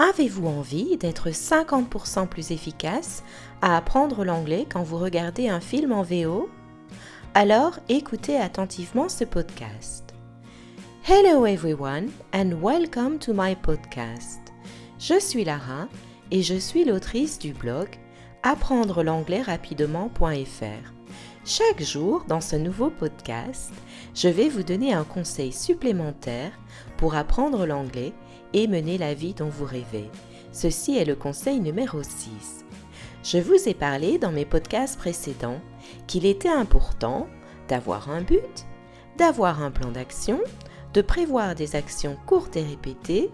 Avez-vous envie d'être 50% plus efficace à apprendre l'anglais quand vous regardez un film en VO Alors écoutez attentivement ce podcast. Hello everyone and welcome to my podcast. Je suis Lara et je suis l'autrice du blog apprendre l'anglais rapidement.fr. Chaque jour, dans ce nouveau podcast, je vais vous donner un conseil supplémentaire pour apprendre l'anglais et mener la vie dont vous rêvez. Ceci est le conseil numéro 6. Je vous ai parlé dans mes podcasts précédents qu'il était important d'avoir un but, d'avoir un plan d'action, de prévoir des actions courtes et répétées.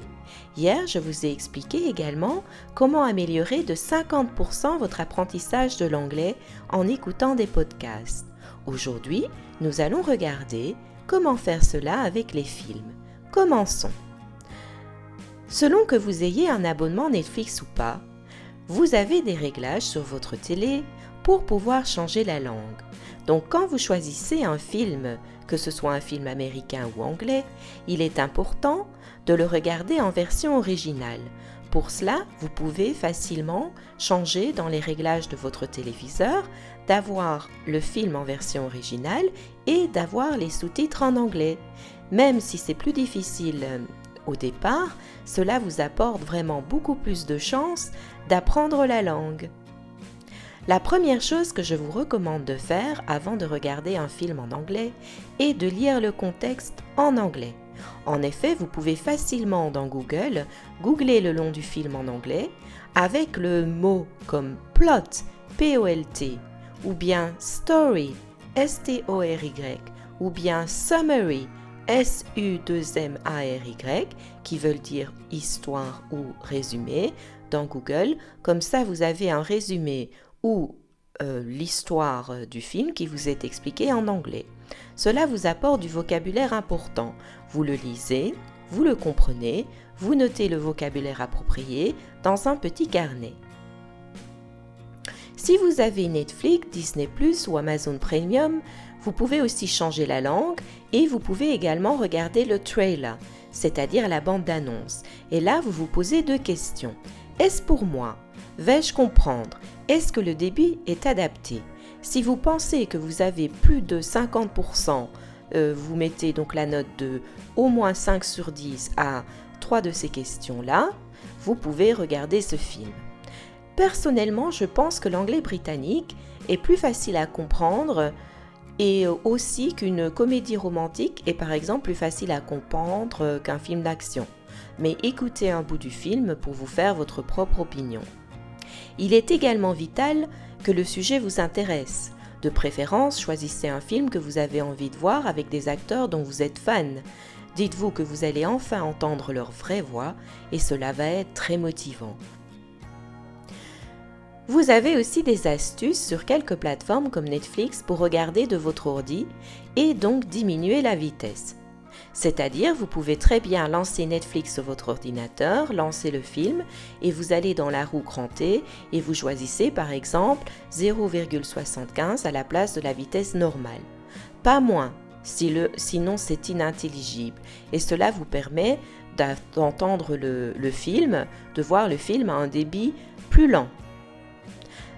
Hier, je vous ai expliqué également comment améliorer de 50% votre apprentissage de l'anglais en écoutant des podcasts. Aujourd'hui, nous allons regarder comment faire cela avec les films. Commençons. Selon que vous ayez un abonnement Netflix ou pas, vous avez des réglages sur votre télé pour pouvoir changer la langue. Donc quand vous choisissez un film, que ce soit un film américain ou anglais, il est important de le regarder en version originale. Pour cela, vous pouvez facilement changer dans les réglages de votre téléviseur d'avoir le film en version originale et d'avoir les sous-titres en anglais. Même si c'est plus difficile au départ, cela vous apporte vraiment beaucoup plus de chances d'apprendre la langue. La première chose que je vous recommande de faire avant de regarder un film en anglais est de lire le contexte en anglais. En effet, vous pouvez facilement dans Google googler le long du film en anglais avec le mot comme plot, P-O-L-T, ou bien story, S-T-O-R-Y, ou bien summary, S-U-2-M-A-R-Y, qui veulent dire histoire ou résumé, dans Google. Comme ça, vous avez un résumé ou euh, l'histoire du film qui vous est expliqué en anglais. Cela vous apporte du vocabulaire important. Vous le lisez, vous le comprenez, vous notez le vocabulaire approprié dans un petit carnet. Si vous avez Netflix, Disney ⁇ ou Amazon Premium, vous pouvez aussi changer la langue et vous pouvez également regarder le trailer, c'est-à-dire la bande d'annonce. Et là, vous vous posez deux questions. Est-ce pour moi? Vais-je comprendre? Est-ce que le débit est adapté? Si vous pensez que vous avez plus de 50%, euh, vous mettez donc la note de au moins 5 sur 10 à trois de ces questions-là, vous pouvez regarder ce film. Personnellement, je pense que l'anglais britannique est plus facile à comprendre et aussi qu'une comédie romantique est par exemple plus facile à comprendre qu'un film d'action. Mais écoutez un bout du film pour vous faire votre propre opinion. Il est également vital que le sujet vous intéresse. De préférence, choisissez un film que vous avez envie de voir avec des acteurs dont vous êtes fan. Dites-vous que vous allez enfin entendre leur vraie voix et cela va être très motivant. Vous avez aussi des astuces sur quelques plateformes comme Netflix pour regarder de votre ordi et donc diminuer la vitesse. C'est-à-dire, vous pouvez très bien lancer Netflix sur votre ordinateur, lancer le film et vous allez dans la roue crantée et vous choisissez par exemple 0,75 à la place de la vitesse normale. Pas moins, sinon c'est inintelligible. Et cela vous permet d'entendre le film, de voir le film à un débit plus lent.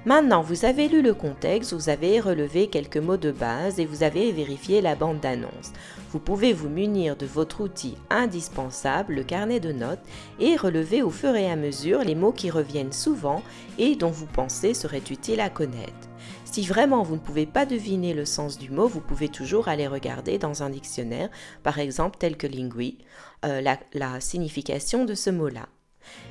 Maintenant, vous avez lu le contexte, vous avez relevé quelques mots de base et vous avez vérifié la bande d'annonce. Vous pouvez vous munir de votre outil indispensable, le carnet de notes, et relever au fur et à mesure les mots qui reviennent souvent et dont vous pensez seraient utiles à connaître. Si vraiment vous ne pouvez pas deviner le sens du mot, vous pouvez toujours aller regarder dans un dictionnaire, par exemple tel que Lingui, euh, la signification de ce mot-là.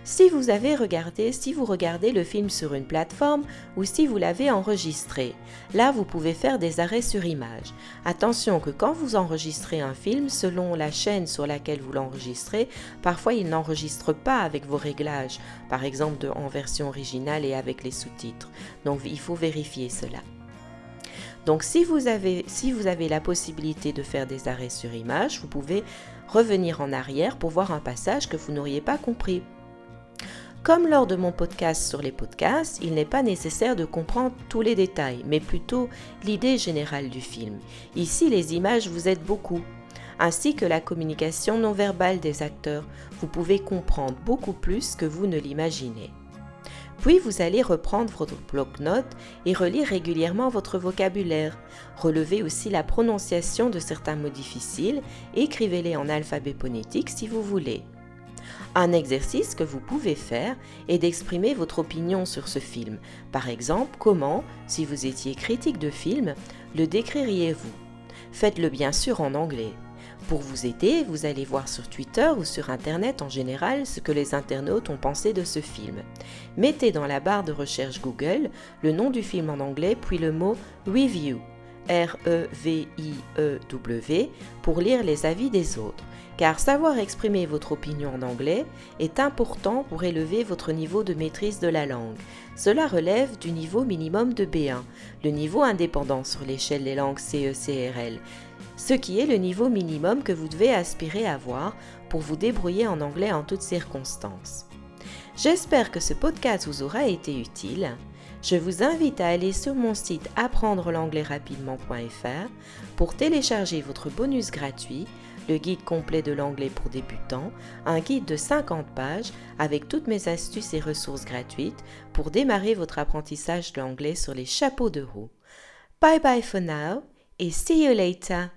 Si vous avez regardé, si vous regardez le film sur une plateforme ou si vous l'avez enregistré, là vous pouvez faire des arrêts sur image. Attention que quand vous enregistrez un film, selon la chaîne sur laquelle vous l'enregistrez, parfois il n'enregistre pas avec vos réglages, par exemple en version originale et avec les sous-titres. Donc il faut vérifier cela. Donc si vous, avez, si vous avez la possibilité de faire des arrêts sur image, vous pouvez revenir en arrière pour voir un passage que vous n'auriez pas compris comme lors de mon podcast sur les podcasts, il n'est pas nécessaire de comprendre tous les détails, mais plutôt l'idée générale du film. Ici, les images vous aident beaucoup. ainsi que la communication non verbale des acteurs, vous pouvez comprendre beaucoup plus que vous ne l'imaginez. Puis vous allez reprendre votre bloc-notes et relire régulièrement votre vocabulaire. Relevez aussi la prononciation de certains mots difficiles, écrivez-les en alphabet phonétique si vous voulez. Un exercice que vous pouvez faire est d'exprimer votre opinion sur ce film. Par exemple, comment, si vous étiez critique de film, le décririez-vous? Faites-le bien sûr en anglais. Pour vous aider, vous allez voir sur Twitter ou sur Internet en général ce que les internautes ont pensé de ce film. Mettez dans la barre de recherche Google le nom du film en anglais puis le mot review, R-E-V-I-E-W, pour lire les avis des autres car savoir exprimer votre opinion en anglais est important pour élever votre niveau de maîtrise de la langue. Cela relève du niveau minimum de B1, le niveau indépendant sur l'échelle des langues CECRL, ce qui est le niveau minimum que vous devez aspirer à avoir pour vous débrouiller en anglais en toutes circonstances. J'espère que ce podcast vous aura été utile. Je vous invite à aller sur mon site apprendre l'anglais rapidement.fr pour télécharger votre bonus gratuit le guide complet de l'anglais pour débutants, un guide de 50 pages avec toutes mes astuces et ressources gratuites pour démarrer votre apprentissage de l'anglais sur les chapeaux de roue. Bye bye for now et see you later.